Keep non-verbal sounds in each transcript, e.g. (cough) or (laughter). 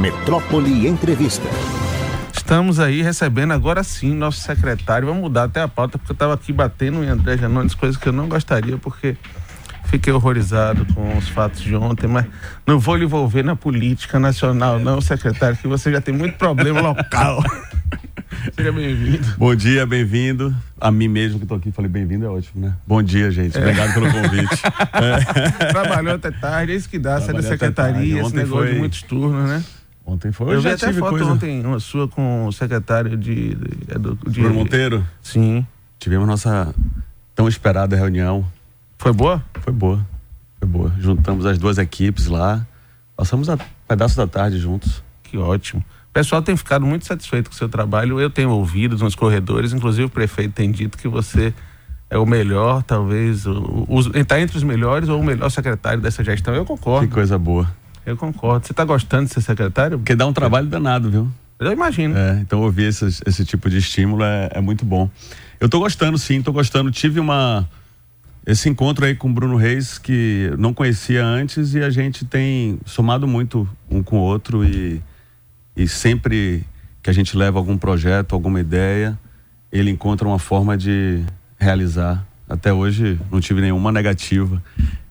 Metrópole Entrevista. Estamos aí recebendo agora sim nosso secretário. Vamos mudar até a pauta, porque eu estava aqui batendo em André Janones, coisas que eu não gostaria, porque fiquei horrorizado com os fatos de ontem, mas não vou lhe envolver na política nacional, não, secretário, que você já tem muito problema local. (laughs) Seja bem-vindo. Bom dia, bem-vindo. A mim mesmo que estou aqui, falei bem-vindo, é ótimo, né? Bom dia, gente. É. Obrigado pelo convite. é. (laughs) Trabalhou até tarde, é isso que dá, sai da secretaria, esse negócio foi... de muitos turnos, né? Ontem foi. Eu vi até foto coisa... ontem, uma sua com o secretário de. de, de... Bruno Monteiro? Sim. Tivemos nossa tão esperada reunião. Foi boa? Foi boa. Foi boa. Juntamos as duas equipes lá. Passamos a pedaço da tarde juntos. Que ótimo. O pessoal tem ficado muito satisfeito com o seu trabalho. Eu tenho ouvido nos corredores, inclusive o prefeito tem dito que você é o melhor, talvez, está entre os melhores ou o melhor secretário dessa gestão. Eu concordo. Que coisa boa. Eu concordo. Você está gostando de ser secretário? Porque dá um trabalho danado, viu? Eu imagino. É, então ouvir esse, esse tipo de estímulo é, é muito bom. Eu estou gostando, sim, estou gostando. Tive uma esse encontro aí com o Bruno Reis que não conhecia antes e a gente tem somado muito um com o outro e, e sempre que a gente leva algum projeto, alguma ideia, ele encontra uma forma de realizar. Até hoje não tive nenhuma negativa.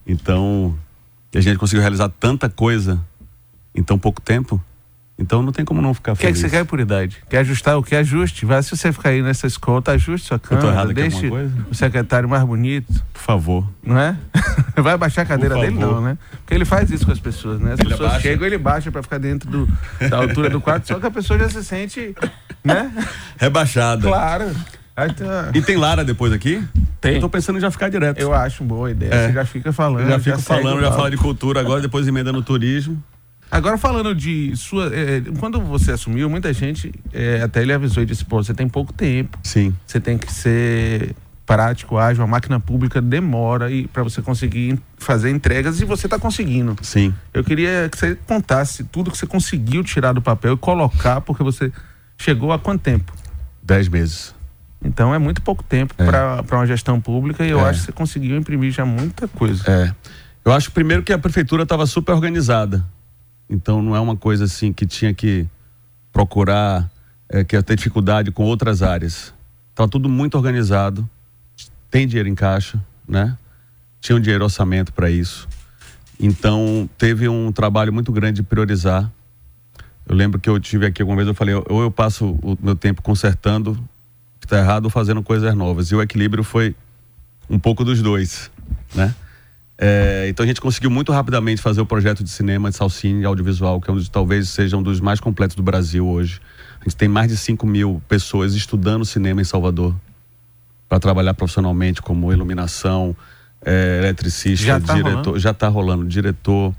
Então, e a gente conseguiu realizar tanta coisa em tão pouco tempo. Então não tem como não ficar feliz. O que, é que você quer por idade? Quer ajustar o que ajuste? Vai, se você ficar aí nessas contas, ajuste sua câmera, deixe o secretário mais bonito. Por favor. Não é? (laughs) Vai baixar a cadeira dele não, né? Porque ele faz isso com as pessoas, né? As ele pessoas abaixa. chegam, ele baixa para ficar dentro do, da altura do quarto, só que a pessoa já se sente, né? Rebaixada. Claro. Tá... E tem Lara depois aqui? Tem. Eu tô pensando em já ficar direto. Eu acho boa ideia. É. Você já fica falando. Eu já fico já falando, já fala de cultura agora, depois emenda no turismo. Agora falando de sua. É, quando você assumiu, muita gente é, até ele avisou e disse, pô, você tem pouco tempo. Sim. Você tem que ser prático, ágil, a máquina pública demora e para você conseguir fazer entregas e você está conseguindo. Sim. Eu queria que você contasse tudo que você conseguiu tirar do papel e colocar, porque você chegou há quanto tempo? Dez meses. Então é muito pouco tempo é. para uma gestão pública e eu é. acho que você conseguiu imprimir já muita coisa. É. Eu acho primeiro que a prefeitura estava super organizada. Então não é uma coisa assim que tinha que procurar, é, que ia ter dificuldade com outras áreas. Estava tudo muito organizado, tem dinheiro em caixa, né? Tinha um dinheiro orçamento para isso. Então teve um trabalho muito grande de priorizar. Eu lembro que eu tive aqui alguma vez, eu falei, ou eu passo o meu tempo consertando que está errado fazendo coisas novas. E o equilíbrio foi um pouco dos dois, né? É, então a gente conseguiu muito rapidamente fazer o projeto de cinema de Salcine audiovisual, que é um dos, talvez seja um dos mais completos do Brasil hoje. A gente tem mais de 5 mil pessoas estudando cinema em Salvador para trabalhar profissionalmente como iluminação, é, eletricista, já tá diretor, rolando? já está rolando, diretor,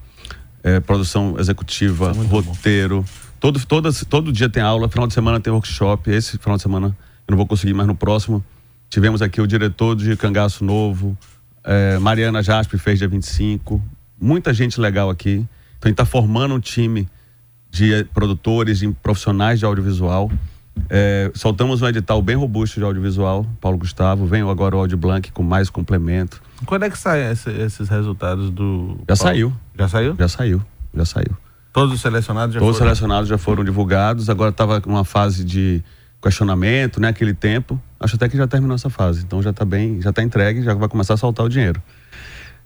é, produção executiva, é roteiro. Todo, todo, todo dia tem aula, final de semana tem workshop. Esse final de semana eu não vou conseguir, mas no próximo tivemos aqui o diretor de Cangaço Novo, é, Mariana Jaspe fez dia 25, muita gente legal aqui. Então a gente está formando um time de produtores, de profissionais de audiovisual. É, soltamos um edital bem robusto de audiovisual, Paulo Gustavo. Venho agora o Audio Blank com mais complemento. Quando é que saem esse, esses resultados do. Já Paulo? saiu. Já saiu? Já saiu. Já saiu. Todos os selecionados já Todos foram? os selecionados já foram divulgados. Agora estava numa fase de questionamento, né? Aquele tempo. Acho até que já terminou essa fase. Então já está bem, já está entregue, já vai começar a soltar o dinheiro.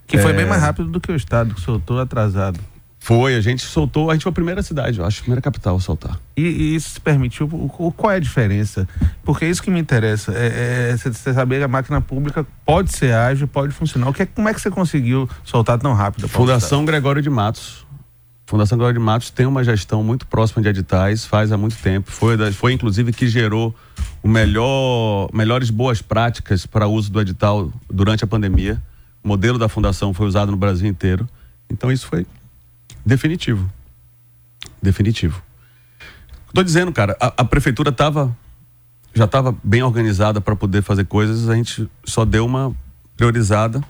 Que é... foi bem mais rápido do que o Estado, que soltou atrasado. Foi, a gente soltou, a gente foi a primeira cidade, eu acho, a primeira capital a soltar. E, e isso se permitiu, o, qual é a diferença? Porque é isso que me interessa, é, é você saber que a máquina pública pode ser ágil, pode funcionar. O que é, como é que você conseguiu soltar tão rápido? Fundação Gregório de Matos, Fundação Glória de Matos tem uma gestão muito próxima de editais, faz há muito tempo. Foi, foi inclusive que gerou o melhor, melhores boas práticas para uso do edital durante a pandemia. O modelo da fundação foi usado no Brasil inteiro. Então isso foi definitivo. Definitivo. Estou dizendo, cara, a, a prefeitura tava, já estava bem organizada para poder fazer coisas, a gente só deu uma priorizada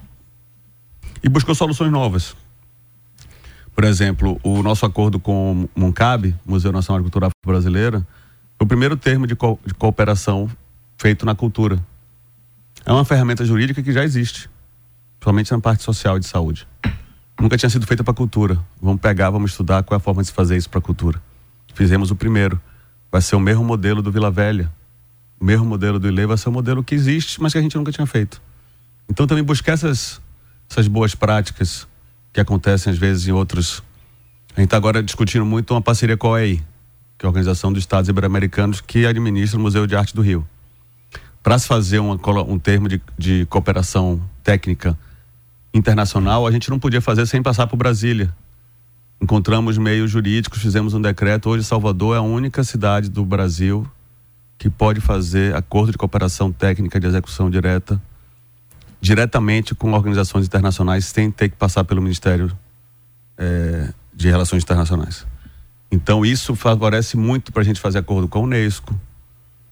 e buscou soluções novas. Por exemplo, o nosso acordo com o MUNCAB, Museu Nacional de Cultura Brasileira, foi o primeiro termo de, co de cooperação feito na cultura. É uma ferramenta jurídica que já existe, somente na parte social e de saúde. Nunca tinha sido feita para cultura. Vamos pegar, vamos estudar qual é a forma de se fazer isso para cultura. fizemos o primeiro. Vai ser o mesmo modelo do Vila Velha. O mesmo modelo do Ilê vai ser o modelo que existe, mas que a gente nunca tinha feito. Então também buscar essas, essas boas práticas que acontecem às vezes em outros. A gente está agora discutindo muito uma parceria com a OEI, que é a Organização dos Estados Ibero-Americanos, que administra o Museu de Arte do Rio. Para se fazer uma, um termo de, de cooperação técnica internacional, a gente não podia fazer sem passar por Brasília. Encontramos meios jurídicos, fizemos um decreto. Hoje, Salvador é a única cidade do Brasil que pode fazer acordo de cooperação técnica de execução direta diretamente com organizações internacionais sem ter que passar pelo Ministério é, de Relações Internacionais. Então isso favorece muito para a gente fazer acordo com a Unesco,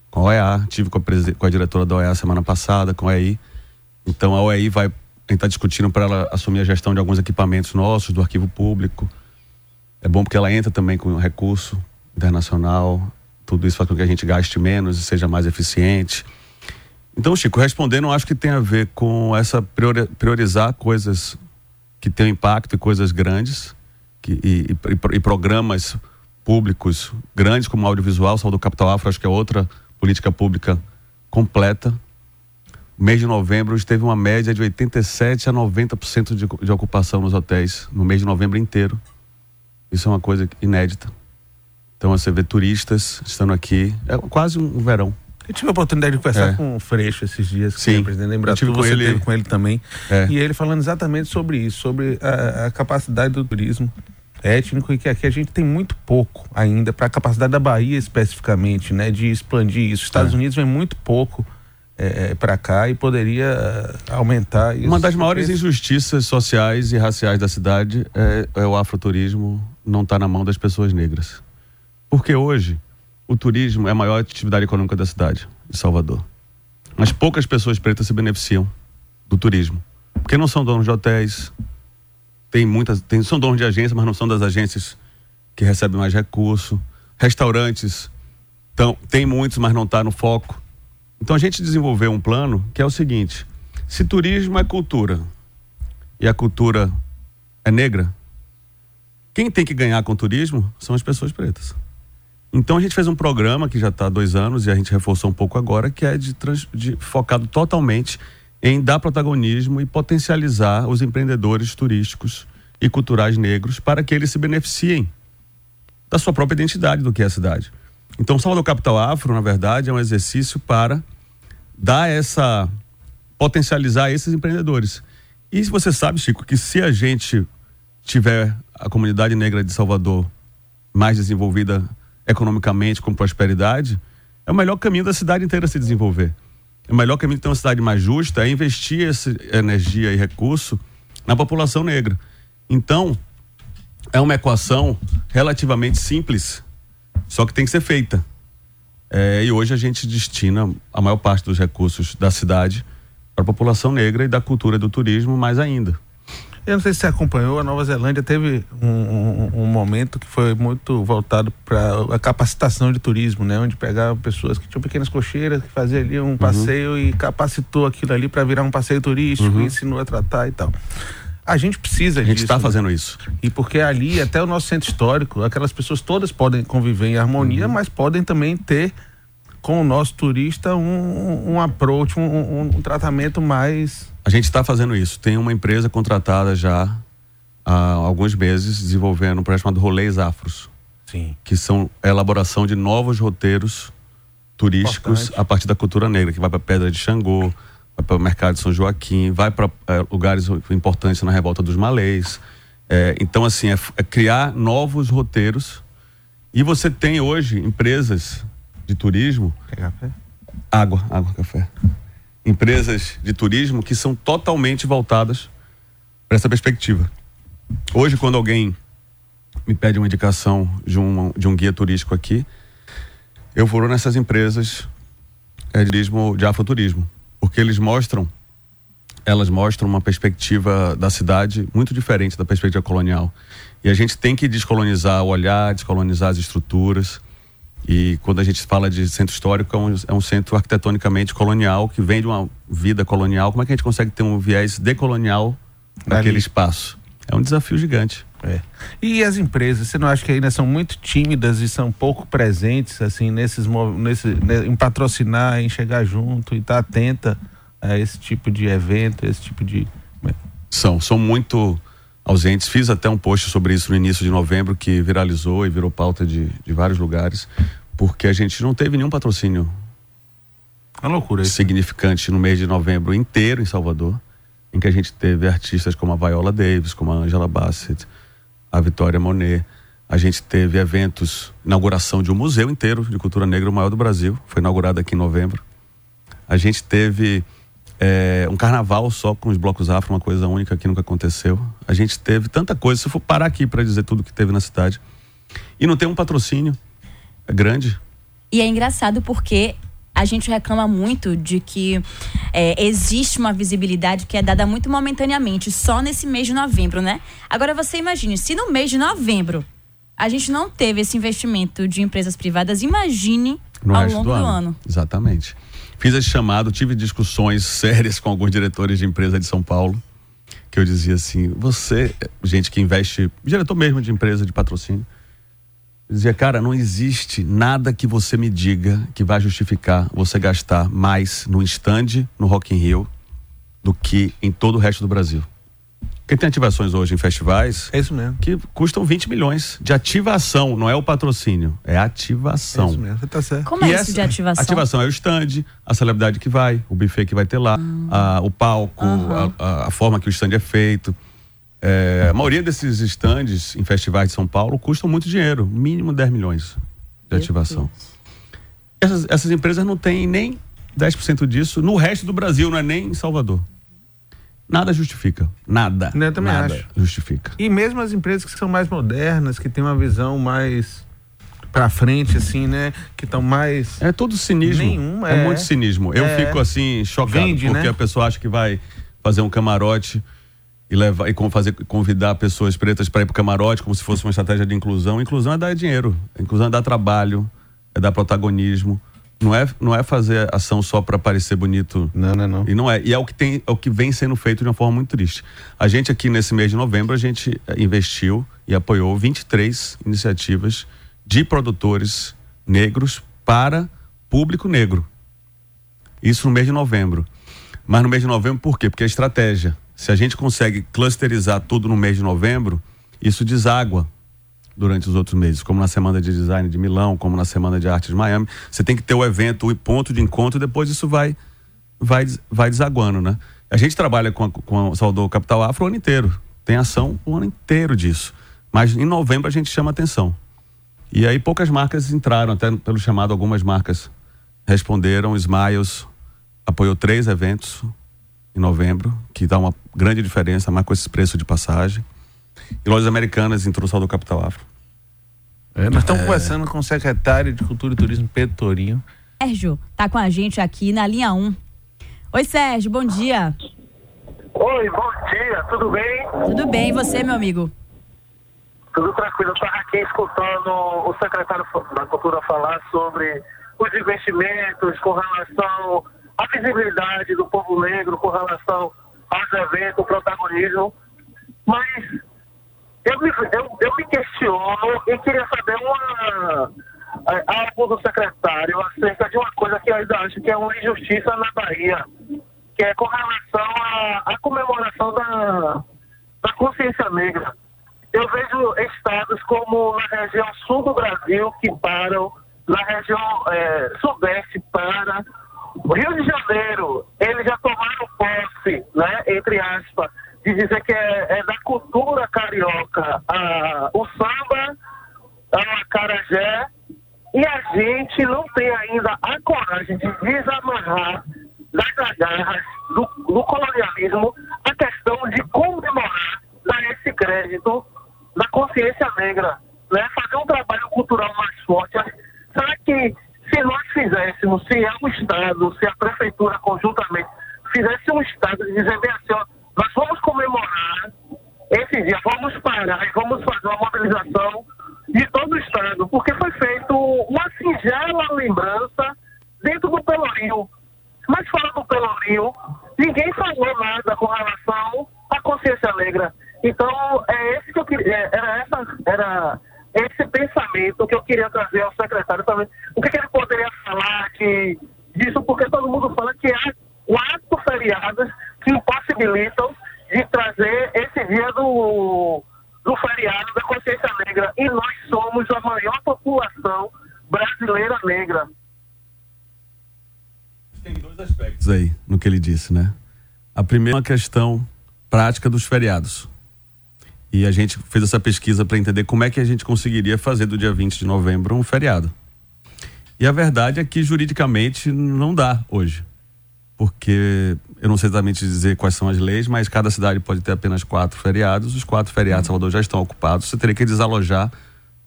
com a OEA. Tive com a, com a diretora da OEA semana passada, com a OEI. Então a OEI vai está discutindo para ela assumir a gestão de alguns equipamentos nossos do arquivo público. É bom porque ela entra também com um recurso internacional. Tudo isso faz com que a gente gaste menos e seja mais eficiente. Então, Chico, respondendo, acho que tem a ver com essa priori priorizar coisas que têm impacto e coisas grandes que, e, e, e, programas públicos grandes como o audiovisual, Saúde do Capital Afro, acho que é outra política pública completa. Mês de novembro teve uma média de 87 a 90% de, de ocupação nos hotéis no mês de novembro inteiro. Isso é uma coisa inédita. Então você vê turistas estando aqui, é quase um verão. Eu tive a oportunidade de conversar é. com o Freixo esses dias, Sim. o presidente lembrar tudo, você ele... teve com ele também. É. E ele falando exatamente sobre isso, sobre a, a, capacidade do turismo étnico e que aqui a gente tem muito pouco ainda para a capacidade da Bahia especificamente, né, de expandir isso. Os Estados é. Unidos vem muito pouco é, é para cá e poderia é, aumentar isso. Uma das maiores injustiças sociais e raciais da cidade é, é o afroturismo não estar tá na mão das pessoas negras. Porque hoje o turismo é a maior atividade econômica da cidade, de Salvador. Mas poucas pessoas pretas se beneficiam do turismo. Porque não são donos de hotéis, tem muitas, tem, são donos de agências, mas não são das agências que recebem mais recurso. Restaurantes, tão, tem muitos, mas não está no foco. Então a gente desenvolveu um plano que é o seguinte: se turismo é cultura e a cultura é negra, quem tem que ganhar com o turismo são as pessoas pretas. Então a gente fez um programa que já está há dois anos e a gente reforçou um pouco agora, que é de, trans, de, focado totalmente em dar protagonismo e potencializar os empreendedores turísticos e culturais negros para que eles se beneficiem da sua própria identidade do que é a cidade. Então, Salvador Capital Afro, na verdade, é um exercício para dar essa potencializar esses empreendedores. E você sabe, Chico, que se a gente tiver a comunidade negra de Salvador mais desenvolvida economicamente, com prosperidade, é o melhor caminho da cidade inteira se desenvolver. É o melhor caminho de ter uma cidade mais justa é investir essa energia e recurso na população negra. Então, é uma equação relativamente simples, só que tem que ser feita. É, e hoje a gente destina a maior parte dos recursos da cidade para a população negra e da cultura do turismo mais ainda. Eu não sei se você acompanhou, a Nova Zelândia teve um, um, um momento que foi muito voltado para a capacitação de turismo, né? Onde pegavam pessoas que tinham pequenas cocheiras, que faziam ali um uhum. passeio e capacitou aquilo ali para virar um passeio turístico, uhum. ensinou a tratar e tal. A gente precisa disso. A gente está fazendo né? isso. E porque ali, até o nosso centro histórico, aquelas pessoas todas podem conviver em harmonia, uhum. mas podem também ter com o nosso turista um, um approach, um, um tratamento mais a gente está fazendo isso. Tem uma empresa contratada já há alguns meses desenvolvendo um projeto chamado Rolês Afros. Sim. Que são a elaboração de novos roteiros turísticos Importante. a partir da cultura negra, que vai para Pedra de Xangô, vai para o Mercado de São Joaquim, vai para é, lugares importantes na Revolta dos Malês. É, então, assim, é, é criar novos roteiros. E você tem hoje empresas de turismo. Quer café? Água, água, café empresas de turismo que são totalmente voltadas para essa perspectiva. Hoje, quando alguém me pede uma indicação de um, de um guia turístico aqui, eu vou nessas empresas é, de turismo, de afroturismo, porque eles mostram, elas mostram uma perspectiva da cidade muito diferente da perspectiva colonial. E a gente tem que descolonizar o olhar, descolonizar as estruturas, e quando a gente fala de centro histórico, é um, é um, centro arquitetonicamente colonial, que vem de uma vida colonial. Como é que a gente consegue ter um viés decolonial naquele espaço? É um desafio gigante. É. E as empresas, você não acha que ainda são muito tímidas e são pouco presentes assim nesses nesse, em patrocinar, em chegar junto e estar tá atenta a esse tipo de evento, esse tipo de são, são muito ausentes. Fiz até um post sobre isso no início de novembro que viralizou e virou pauta de, de vários lugares, porque a gente não teve nenhum patrocínio. Uma loucura isso. Significante no mês de novembro inteiro em Salvador, em que a gente teve artistas como a Viola Davis, como a Angela Bassett, a Vitória Monet. A gente teve eventos, inauguração de um museu inteiro de cultura negra, o maior do Brasil, foi inaugurado aqui em novembro. A gente teve é, um carnaval só com os blocos afro, uma coisa única que nunca aconteceu. A gente teve tanta coisa, se eu for parar aqui para dizer tudo que teve na cidade. E não tem um patrocínio é grande. E é engraçado porque a gente reclama muito de que é, existe uma visibilidade que é dada muito momentaneamente, só nesse mês de novembro, né? Agora você imagine, se no mês de novembro a gente não teve esse investimento de empresas privadas, imagine no ao longo do ano. do ano. Exatamente. Fiz esse chamado, tive discussões (laughs) sérias com alguns diretores de empresa de São Paulo, que eu dizia assim: você, gente que investe, diretor mesmo de empresa de patrocínio, dizia, cara, não existe nada que você me diga que vai justificar você gastar mais no stand no Rock in Rio do que em todo o resto do Brasil. Porque tem ativações hoje em festivais. É isso mesmo. Que custam 20 milhões de ativação, não é o patrocínio, é ativação. É isso mesmo, você tá certo. Como é isso de ativação? Ativação é o stand, a celebridade que vai, o buffet que vai ter lá, hum. a, o palco, uhum. a, a, forma que o stand é feito. É, a maioria desses stands em festivais de São Paulo custam muito dinheiro, mínimo 10 milhões de ativação. Essas, essas empresas não têm nem 10% disso no resto do Brasil, não é nem em Salvador. Nada justifica. Nada. Eu também nada acho. justifica. E mesmo as empresas que são mais modernas, que têm uma visão mais pra frente, assim, né? Que estão mais. É todo cinismo. Nenhum, é. É muito cinismo. Eu é... fico assim, chocado, Vende, porque né? a pessoa acha que vai fazer um camarote e levar e fazer convidar pessoas pretas para ir pro camarote como se fosse uma estratégia de inclusão. Inclusão é dar dinheiro, inclusão é dar trabalho, é dar protagonismo. Não é, não é fazer ação só para parecer bonito. Não, não, não. E não é. E é o que tem, é o que vem sendo feito de uma forma muito triste. A gente aqui nesse mês de novembro a gente eh, investiu e apoiou 23 iniciativas de produtores negros para público negro. Isso no mês de novembro. Mas no mês de novembro por quê? Porque é estratégia. Se a gente consegue clusterizar tudo no mês de novembro, isso deságua durante os outros meses, como na Semana de Design de Milão, como na Semana de Arte de Miami. Você tem que ter o evento, o ponto de encontro, e depois isso vai, vai, vai desaguando, né? A gente trabalha com, a, com o Salvador Capital Afro o ano inteiro. Tem ação o ano inteiro disso. Mas em novembro a gente chama atenção. E aí poucas marcas entraram, até pelo chamado algumas marcas responderam. Smiles apoiou três eventos em novembro, que dá uma grande diferença, mais com esse preço de passagem. E lojas americanas introdução do Capital Afro. É, nós estamos é... conversando com o secretário de Cultura e Turismo, Pedro Torinho. Sérgio, tá com a gente aqui na linha 1. Oi, Sérgio, bom dia. Oi, bom dia, tudo bem? Tudo bem, e você, meu amigo? Tudo tranquilo, eu estava aqui escutando o secretário da Cultura falar sobre os investimentos com relação à visibilidade do povo negro, com relação aos eventos, o protagonismo. Mas eu me, eu, eu me questiono e queria saber uma, algo do secretário acerca de uma coisa que eu ainda acho que é uma injustiça na Bahia, que é com relação à, comemoração da, da consciência negra. Eu vejo estados como na região sul do Brasil que param, na região é, sudeste para. Rio de Janeiro, eles já tomaram posse, né, entre aspas, de dizer que é, é da cultura carioca a, o samba, a carajé, e a gente não tem ainda a coragem de desamarrar das agarras do, do colonialismo a questão de comemorar, dar esse crédito da consciência negra, né? fazer um trabalho cultural mais forte. Será que se nós fizéssemos, se é o Estado, se a Prefeitura conjuntamente fizesse um Estado de dizer bem assim, ó, nós vamos comemorar esse dia, vamos parar e vamos fazer uma mobilização de todo o Estado, porque foi feito uma singela lembrança dentro do Pelourinho. Mas fora do Pelourinho, ninguém falou nada com relação à consciência negra. Então, é esse que eu queria, é, era, essa, era esse pensamento que eu queria trazer ao secretário também. O que, que ele poderia falar que, disso, porque todo mundo fala que há quatro feriados que impossibilitam de trazer esse dia do, do feriado da consciência negra. E nós somos a maior população brasileira negra. Tem dois aspectos aí no que ele disse, né? A primeira é uma questão prática dos feriados. E a gente fez essa pesquisa para entender como é que a gente conseguiria fazer do dia 20 de novembro um feriado. E a verdade é que juridicamente não dá hoje. Porque eu não sei exatamente dizer quais são as leis, mas cada cidade pode ter apenas quatro feriados. Os quatro feriados de Salvador já estão ocupados. Você teria que desalojar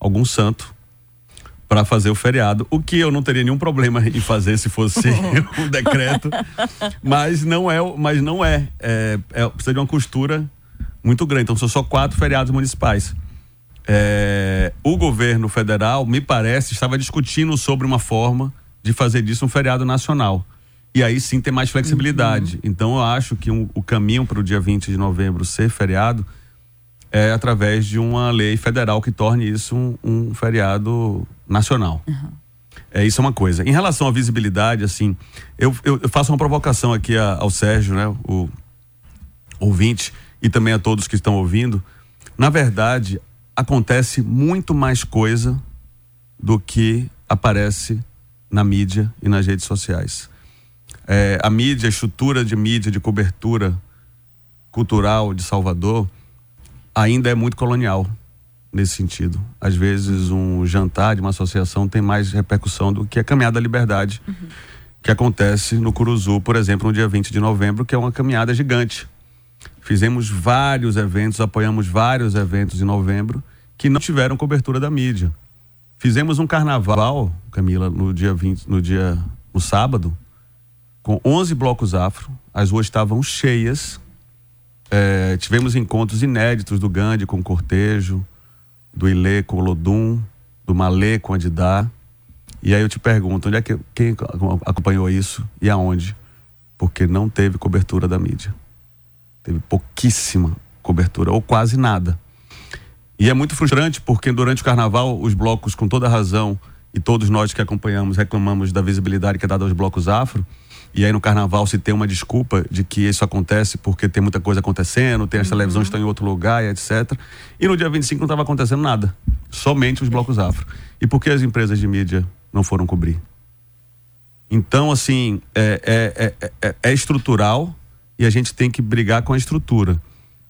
algum santo para fazer o feriado, o que eu não teria nenhum problema em fazer se fosse (laughs) um decreto, mas não é, mas não é, é, é precisa de uma costura muito grande. Então são só quatro feriados municipais. É, o governo federal, me parece, estava discutindo sobre uma forma de fazer disso um feriado nacional. E aí sim ter mais flexibilidade. Uhum. Então eu acho que um, o caminho para o dia 20 de novembro ser feriado é através de uma lei federal que torne isso um, um feriado nacional. Uhum. É, isso é uma coisa. Em relação à visibilidade, assim, eu, eu, eu faço uma provocação aqui a, ao Sérgio, né, o ouvinte e também a todos que estão ouvindo, na verdade, acontece muito mais coisa do que aparece na mídia e nas redes sociais. É, a mídia, a estrutura de mídia, de cobertura cultural de Salvador, ainda é muito colonial nesse sentido. Às vezes, um jantar de uma associação tem mais repercussão do que a Caminhada da Liberdade, uhum. que acontece no Curuzu, por exemplo, no dia 20 de novembro, que é uma caminhada gigante Fizemos vários eventos, apoiamos vários eventos em novembro que não tiveram cobertura da mídia. Fizemos um carnaval, Camila, no dia 20, no dia no sábado, com 11 blocos afro. As ruas estavam cheias. É, tivemos encontros inéditos do Gandhi com o Cortejo, do Ilê com o Lodum, do Malê com a Didá. E aí eu te pergunto, onde é que quem acompanhou isso e aonde? Porque não teve cobertura da mídia. Teve pouquíssima cobertura, ou quase nada. E é muito frustrante porque durante o carnaval, os blocos, com toda razão, e todos nós que acompanhamos reclamamos da visibilidade que é dada aos blocos afro. E aí no carnaval se tem uma desculpa de que isso acontece porque tem muita coisa acontecendo, tem as uhum. televisões estão em outro lugar e etc. E no dia 25 não estava acontecendo nada. Somente os blocos afro. E por que as empresas de mídia não foram cobrir? Então, assim, é, é, é, é estrutural e a gente tem que brigar com a estrutura.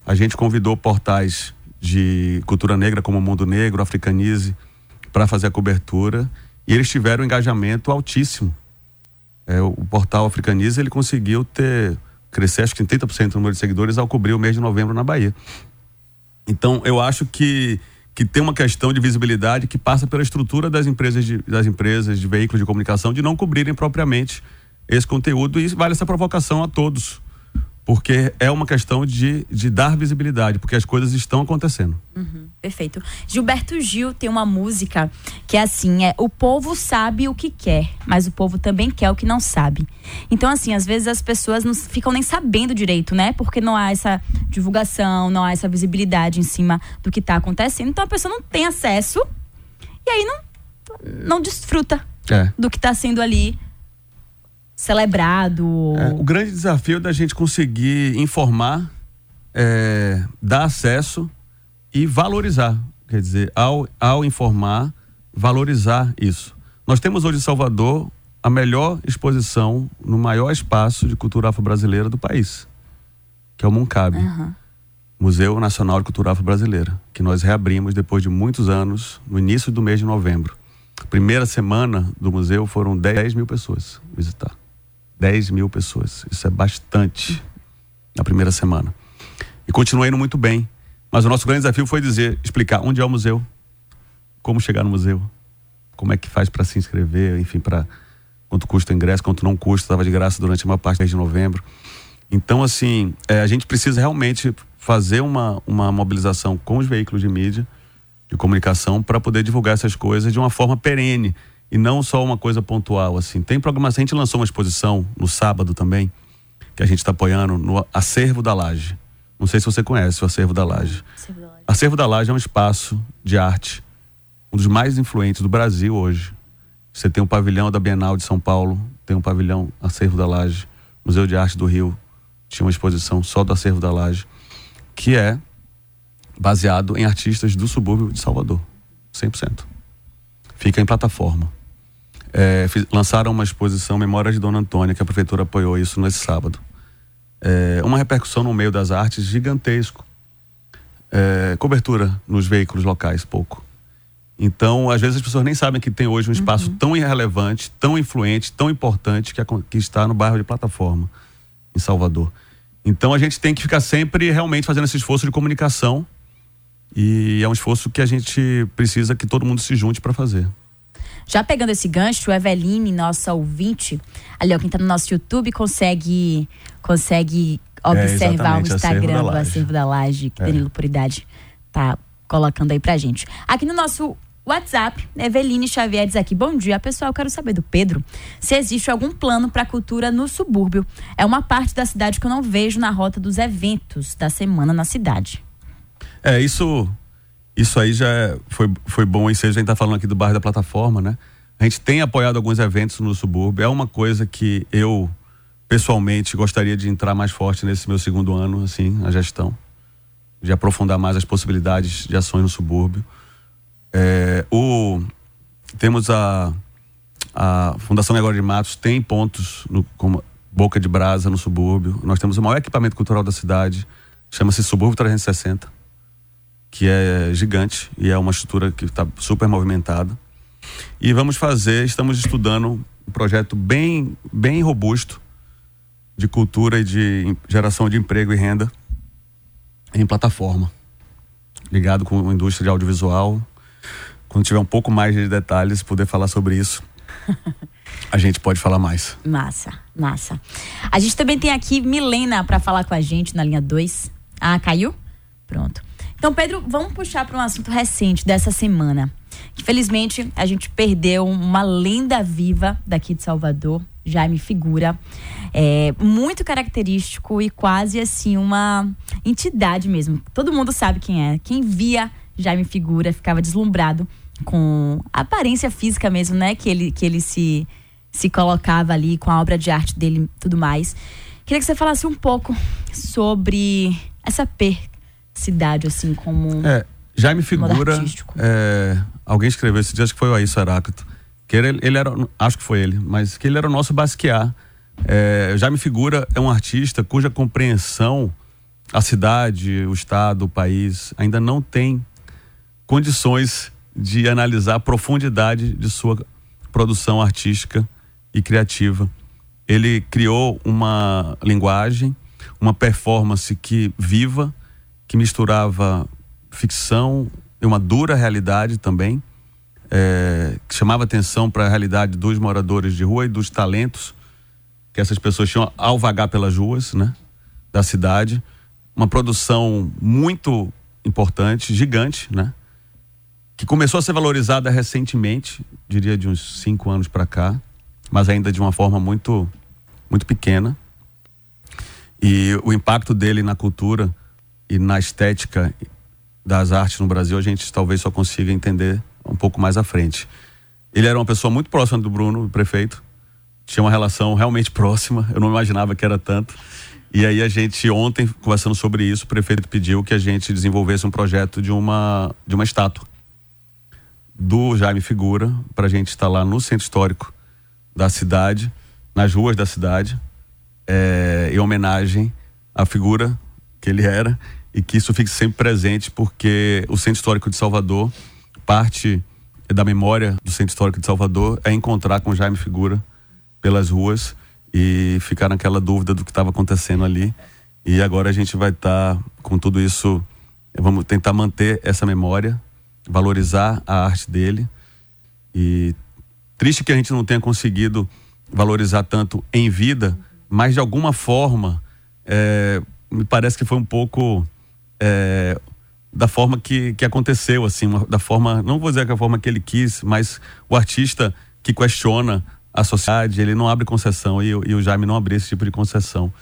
A gente convidou portais de cultura negra como Mundo Negro, Africanize, para fazer a cobertura e eles tiveram um engajamento altíssimo. É, o portal Africanize ele conseguiu ter crescer acho que em 30% o número de seguidores ao cobrir o mês de novembro na Bahia. Então eu acho que que tem uma questão de visibilidade que passa pela estrutura das empresas de, das empresas de veículos de comunicação de não cobrirem propriamente esse conteúdo e vale essa provocação a todos porque é uma questão de, de dar visibilidade, porque as coisas estão acontecendo. Uhum, perfeito. Gilberto Gil tem uma música que é assim: é o povo sabe o que quer, mas o povo também quer o que não sabe. Então, assim, às vezes as pessoas não ficam nem sabendo direito, né? Porque não há essa divulgação, não há essa visibilidade em cima do que está acontecendo. Então a pessoa não tem acesso e aí não, não desfruta é. do que está sendo ali celebrado. É, o grande desafio é da gente conseguir informar, é, dar acesso e valorizar. Quer dizer, ao, ao informar, valorizar isso. Nós temos hoje em Salvador a melhor exposição no maior espaço de cultura afro-brasileira do país, que é o Moncabe. Uhum. Museu Nacional de Cultura Afro-Brasileira, que nós reabrimos depois de muitos anos, no início do mês de novembro. Primeira semana do museu foram 10 mil pessoas visitar. 10 mil pessoas. Isso é bastante na primeira semana. E continuei indo muito bem. Mas o nosso grande desafio foi dizer, explicar onde é o museu, como chegar no museu, como é que faz para se inscrever, enfim, para quanto custa o ingresso, quanto não custa, estava de graça durante uma parte de novembro. Então, assim, é, a gente precisa realmente fazer uma, uma mobilização com os veículos de mídia, de comunicação, para poder divulgar essas coisas de uma forma perene e não só uma coisa pontual assim. Tem programação, a gente lançou uma exposição no sábado também, que a gente está apoiando no Acervo da Laje. Não sei se você conhece o Acervo da Laje. Acervo da Laje, Acervo da Laje é um espaço de arte um dos mais influentes do Brasil hoje. Você tem o pavilhão da Bienal de São Paulo, tem o pavilhão Acervo da Laje, Museu de Arte do Rio, tinha uma exposição só do Acervo da Laje, que é baseado em artistas do subúrbio de Salvador, 100%. Fica em plataforma. É, fiz, lançaram uma exposição Memórias de Dona Antônia, que a prefeitura apoiou isso nesse sábado. É, uma repercussão no meio das artes gigantesco. É, cobertura nos veículos locais, pouco. Então, às vezes as pessoas nem sabem que tem hoje um espaço uhum. tão irrelevante, tão influente, tão importante que, que está no bairro de Plataforma, em Salvador. Então, a gente tem que ficar sempre realmente fazendo esse esforço de comunicação e é um esforço que a gente precisa que todo mundo se junte para fazer. Já pegando esse gancho, o Eveline, nossa ouvinte, ali ó, quem tá no nosso YouTube consegue consegue observar é, o Instagram do Acervo da Laje, que é. Danilo Puridade tá colocando aí pra gente. Aqui no nosso WhatsApp, Eveline Xavier diz aqui: Bom dia, pessoal. Quero saber do Pedro se existe algum plano para cultura no subúrbio. É uma parte da cidade que eu não vejo na rota dos eventos da semana na cidade. É, isso isso aí já é, foi, foi bom, seja, a gente está falando aqui do bairro da plataforma, né? A gente tem apoiado alguns eventos no subúrbio. É uma coisa que eu, pessoalmente, gostaria de entrar mais forte nesse meu segundo ano, assim, a gestão. De aprofundar mais as possibilidades de ações no subúrbio. É, o, temos a, a Fundação Gregório de Matos, tem pontos no, como Boca de Brasa, no subúrbio. Nós temos o maior equipamento cultural da cidade, chama-se Subúrbio 360 que é gigante e é uma estrutura que está super movimentada. E vamos fazer, estamos estudando um projeto bem, bem robusto de cultura e de geração de emprego e renda em plataforma, ligado com a indústria de audiovisual. Quando tiver um pouco mais de detalhes, poder falar sobre isso, (laughs) a gente pode falar mais. Massa, massa. A gente também tem aqui Milena para falar com a gente na linha 2. Ah, caiu? Pronto. Então, Pedro, vamos puxar para um assunto recente dessa semana. Infelizmente, a gente perdeu uma lenda viva daqui de Salvador, Jaime Figura. É, muito característico e quase assim uma entidade mesmo. Todo mundo sabe quem é. Quem via Jaime Figura ficava deslumbrado com a aparência física mesmo, né? Que ele, que ele se, se colocava ali com a obra de arte dele e tudo mais. Queria que você falasse um pouco sobre essa perda cidade, assim, como. É, Jaime Figura. É, alguém escreveu esse dia, acho que foi o Aísso Heráclito. Que ele, ele era, acho que foi ele, mas que ele era o nosso Basquiat. É, Jaime Figura é um artista cuja compreensão a cidade, o estado, o país ainda não tem condições de analisar a profundidade de sua produção artística e criativa. Ele criou uma linguagem, uma performance que viva, que misturava ficção e uma dura realidade também, é, que chamava atenção para a realidade dos moradores de rua e dos talentos que essas pessoas tinham ao vagar pelas ruas, né, da cidade. Uma produção muito importante, gigante, né, que começou a ser valorizada recentemente, diria de uns cinco anos para cá, mas ainda de uma forma muito, muito pequena. E o impacto dele na cultura e na estética das artes no Brasil, a gente talvez só consiga entender um pouco mais à frente. Ele era uma pessoa muito próxima do Bruno, o prefeito. Tinha uma relação realmente próxima, eu não imaginava que era tanto. E aí a gente ontem conversando sobre isso, o prefeito pediu que a gente desenvolvesse um projeto de uma de uma estátua do Jaime Figura para a gente instalar no centro histórico da cidade, nas ruas da cidade, é, em homenagem à figura que ele era e que isso fique sempre presente, porque o Centro Histórico de Salvador, parte da memória do Centro Histórico de Salvador é encontrar com Jaime Figura pelas ruas e ficar naquela dúvida do que estava acontecendo ali. E agora a gente vai estar tá, com tudo isso, vamos tentar manter essa memória, valorizar a arte dele. E triste que a gente não tenha conseguido valorizar tanto em vida, mas de alguma forma é, me parece que foi um pouco é, da forma que, que aconteceu, assim, uma, da forma, não vou dizer que a forma que ele quis, mas o artista que questiona a sociedade, ele não abre concessão e, e o Jaime não abriu esse tipo de concessão.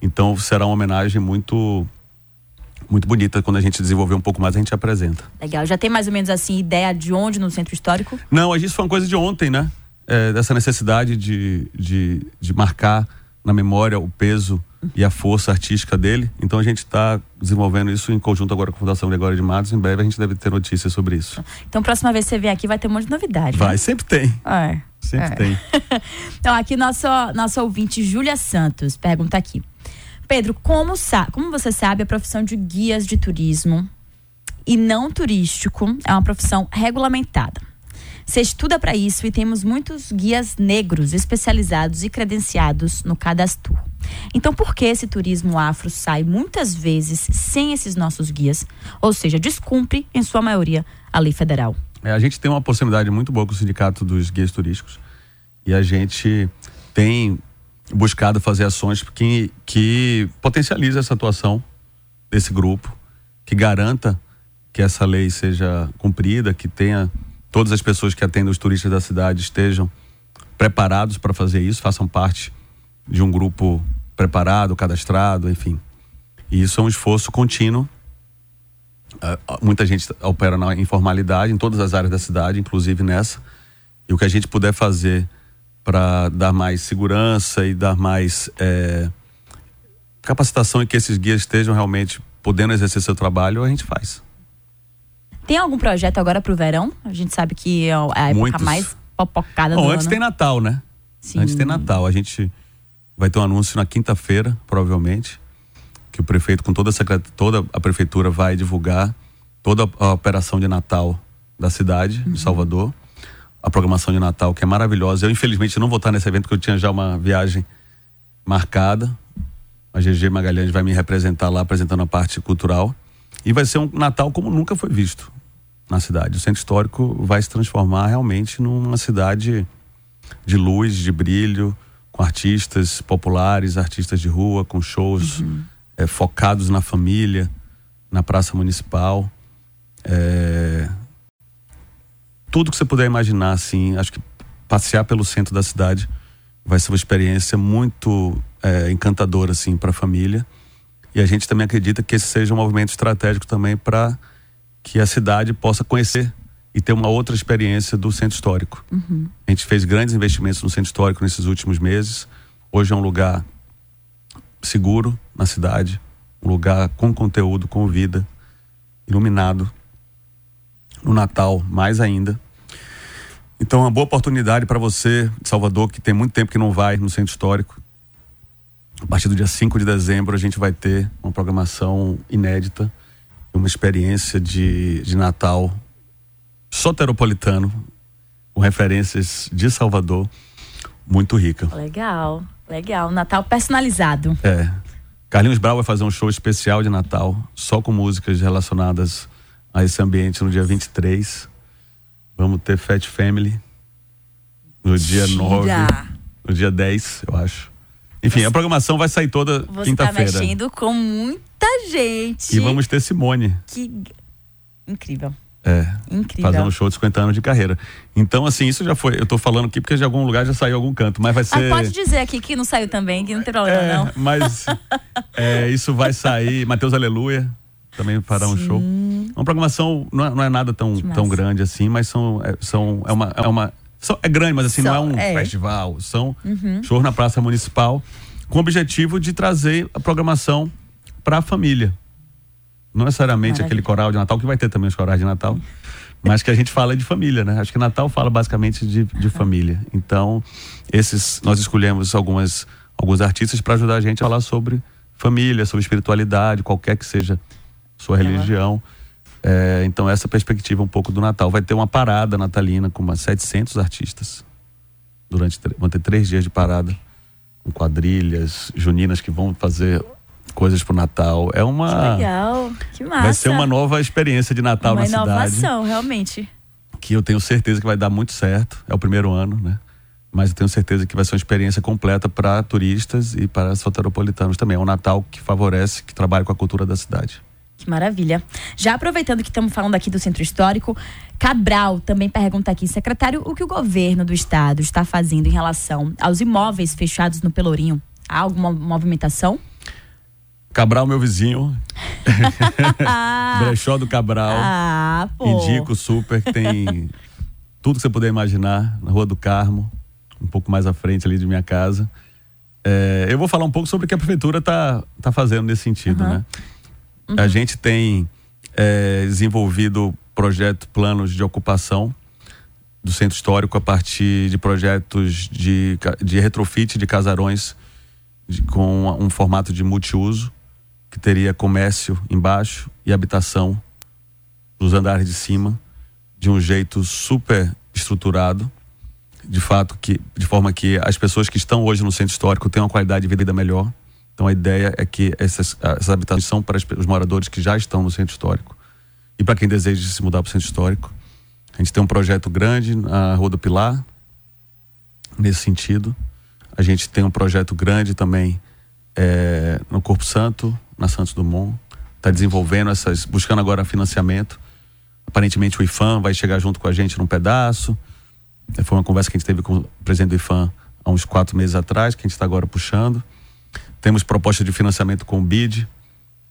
Então será uma homenagem muito muito bonita. Quando a gente desenvolver um pouco mais, a gente apresenta. Legal. Já tem mais ou menos assim ideia de onde no centro histórico? Não, isso foi uma coisa de ontem, né? É, dessa necessidade de, de, de marcar na memória o peso e a força artística dele. Então a gente está desenvolvendo isso em conjunto agora com a Fundação Gregório de Matos. Em breve a gente deve ter notícias sobre isso. Então, próxima vez que você vier aqui, vai ter um monte de novidade. Vai, né? sempre tem. É. Sempre É. tem. (laughs) então, aqui nosso, nosso ouvinte Júlia Santos pergunta aqui. Pedro, como, como você sabe, a profissão de guias de turismo e não turístico é uma profissão regulamentada. Você estuda para isso e temos muitos guias negros especializados e credenciados no cadastro. Então, por que esse turismo afro sai muitas vezes sem esses nossos guias? Ou seja, descumpre, em sua maioria, a lei federal. É, a gente tem uma proximidade muito boa com o Sindicato dos Guias Turísticos e a gente tem buscado fazer ações que, que potencializem essa atuação desse grupo, que garanta que essa lei seja cumprida, que tenha todas as pessoas que atendem os turistas da cidade estejam preparados para fazer isso, façam parte de um grupo preparado, cadastrado, enfim. E isso é um esforço contínuo ah, muita gente opera na informalidade em todas as áreas da cidade, inclusive nessa. E o que a gente puder fazer para dar mais segurança e dar mais eh, capacitação e que esses guias estejam realmente podendo exercer seu trabalho, a gente faz. Tem algum projeto agora pro verão? A gente sabe que é a época Muitos. mais popocada do Bom, ano. antes tem Natal, né? Sim. Antes tem Natal. A gente vai ter um anúncio na quinta-feira, provavelmente, que o prefeito, com toda a, secret... toda a prefeitura, vai divulgar toda a operação de Natal da cidade de Salvador. A programação de Natal, que é maravilhosa. Eu, infelizmente, não vou estar nesse evento, porque eu tinha já uma viagem marcada. A GG Magalhães vai me representar lá, apresentando a parte cultural. E vai ser um Natal como nunca foi visto na cidade. O centro histórico vai se transformar realmente numa cidade de luz, de brilho, com artistas populares, artistas de rua, com shows eh, focados na família, na praça municipal. Eh, tudo que você puder imaginar, assim, acho que passear pelo centro da cidade vai ser uma experiência muito eh, encantadora, assim, para a família. E a gente também acredita que esse seja um movimento estratégico também para que a cidade possa conhecer e ter uma outra experiência do centro histórico. A gente fez grandes investimentos no centro histórico nesses últimos meses. Hoje é um lugar seguro na cidade, um lugar com conteúdo, com vida, iluminado. No Natal, mais ainda. Então, uma boa oportunidade para você de Salvador, que tem muito tempo que não vai no centro histórico. A partir do dia 5 de dezembro, a gente vai ter uma programação inédita, uma experiência de, de Natal soteropolitano, com referências de Salvador, muito rica. Legal, legal. Natal personalizado. É. Carlinhos Brau vai fazer um show especial de Natal, só com músicas relacionadas a esse ambiente no dia 23. Vamos ter Fat Family no dia 9, Tira. no dia 10, eu acho. Enfim, a programação vai sair toda Você tá quinta-feira. mexendo com muita gente. e vamos ter Simone. Que incrível. É. Incrível. Fazendo um show de 50 anos de carreira. Então, assim, isso já foi. Eu tô falando aqui porque de algum lugar já saiu algum canto, mas vai Ah, ser. pode dizer aqui que não saiu também, que não tem problema, É, não. mas é, isso vai sair. (laughs) Matheus Aleluia também fará um show. Uma programação não é, não é nada tão, tão grande assim, mas são, é, são é uma é uma são- é grande, mas assim não é São, um é. Uhum. festival. São shows na Praça Municipal com o objetivo de trazer a programação para a família. Não necessariamente Maravilha. aquele coral de Natal que vai ter também os corais de Natal. Mas que a gente fala de família, né? Acho que Natal fala basicamente de, de família. Então, esses nós escolhemos algumas, alguns artistas para ajudar a gente a falar sobre família, sobre espiritualidade, qualquer que seja sua religião. É, então, essa perspectiva um pouco do Natal. Vai ter uma parada natalina com umas 700 artistas. Durante, vão ter três dias de parada, com quadrilhas, juninas que vão fazer coisas pro Natal. É uma. Legal, que massa. Vai ser uma nova experiência de Natal Uma na cidade inovação, realmente. que eu tenho certeza que vai dar muito certo. É o primeiro ano, né? Mas eu tenho certeza que vai ser uma experiência completa para turistas e para soteropolitanos também. É um Natal que favorece, que trabalha com a cultura da cidade. Que maravilha. Já aproveitando que estamos falando aqui do Centro Histórico, Cabral também pergunta aqui, secretário, o que o governo do estado está fazendo em relação aos imóveis fechados no Pelourinho? Há alguma movimentação? Cabral, meu vizinho. (laughs) Brechó do Cabral. Ah, pô. Indico super, que tem tudo que você puder imaginar na Rua do Carmo, um pouco mais à frente ali de minha casa. É, eu vou falar um pouco sobre o que a prefeitura está tá fazendo nesse sentido, Uhum. né? A gente tem é, desenvolvido projeto, planos de ocupação do centro histórico a partir de projetos de, de retrofit de casarões de- com um formato de multiuso, que teria comércio embaixo e habitação nos andares de cima, de um jeito super estruturado, de fato que de forma que as pessoas que estão hoje no centro histórico tenham uma qualidade de vida melhor. Então a ideia é que essas, essas habitações são para os moradores que já estão no centro histórico e para quem deseja se mudar para o centro histórico. A gente tem um projeto grande na Rua do Pilar nesse sentido. A gente tem um projeto grande também eh, no Corpo Santo, na Santos Dumont. Está desenvolvendo essas, buscando agora financiamento. Aparentemente o IFAM vai chegar junto com a gente num pedaço. Foi uma conversa que a gente teve com o presidente do IFAM há uns quatro meses atrás, que a gente está agora puxando. Temos proposta de financiamento com o BID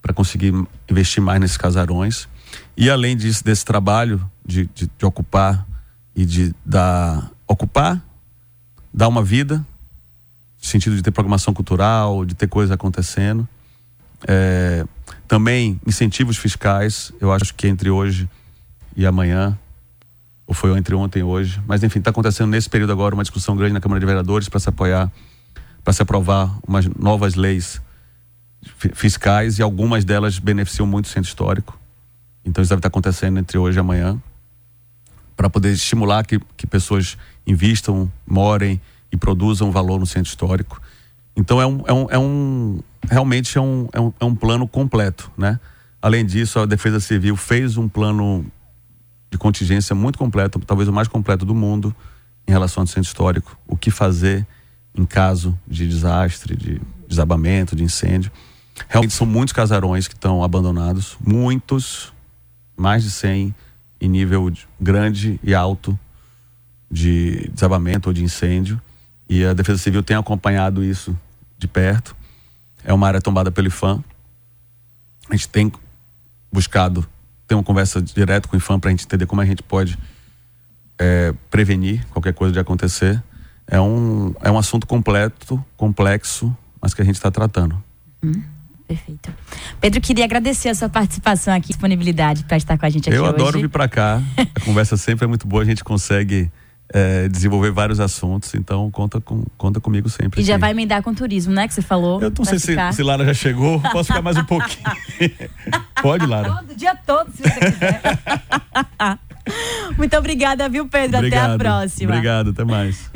para conseguir investir mais nesses casarões. E além disso, desse trabalho de, de, de ocupar e de dar ocupar, dar uma vida, no sentido de ter programação cultural, de ter coisas acontecendo. É, também incentivos fiscais, eu acho que entre hoje e amanhã, ou foi entre ontem e hoje, mas enfim, está acontecendo nesse período agora uma discussão grande na Câmara de Vereadores para se apoiar, para se aprovar umas novas leis fi- fiscais e algumas delas beneficiam muito o centro histórico. Então isso deve estar acontecendo entre hoje e amanhã para poder estimular que, que pessoas invistam, morem e produzam valor no centro histórico. Então é um, é um, é um realmente é um, é, um, é um plano completo, né? Além disso, a Defesa Civil fez um plano de contingência muito completo, talvez o mais completo do mundo em relação ao centro histórico. O que fazer em caso de desastre, de desabamento, de incêndio. Realmente são muitos casarões que estão abandonados, muitos, mais de 100 em nível de- grande e alto de desabamento ou de incêndio. E a Defesa Civil tem acompanhado isso de perto. É uma área tombada pelo IFAM. A gente tem buscado ter uma conversa direta com o IFAM para a gente entender como a gente pode é, prevenir qualquer coisa de acontecer. É um, é um assunto completo, complexo, mas que a gente está tratando. Perfeito. Pedro, queria agradecer a sua participação aqui, disponibilidade para estar com a gente aqui Eu hoje. adoro vir para cá. A conversa sempre é muito boa, a gente consegue é, desenvolver vários assuntos, então conta, com, conta comigo sempre. E já vai emendar com turismo, né? Que você falou. Eu não sei se, se Lara já chegou, posso ficar mais um pouquinho. (laughs) Pode, Lara. Todo dia todo, se você quiser. (laughs) Muito obrigada, viu, Pedro? Até a Obrigado. próxima. Obrigado, até mais.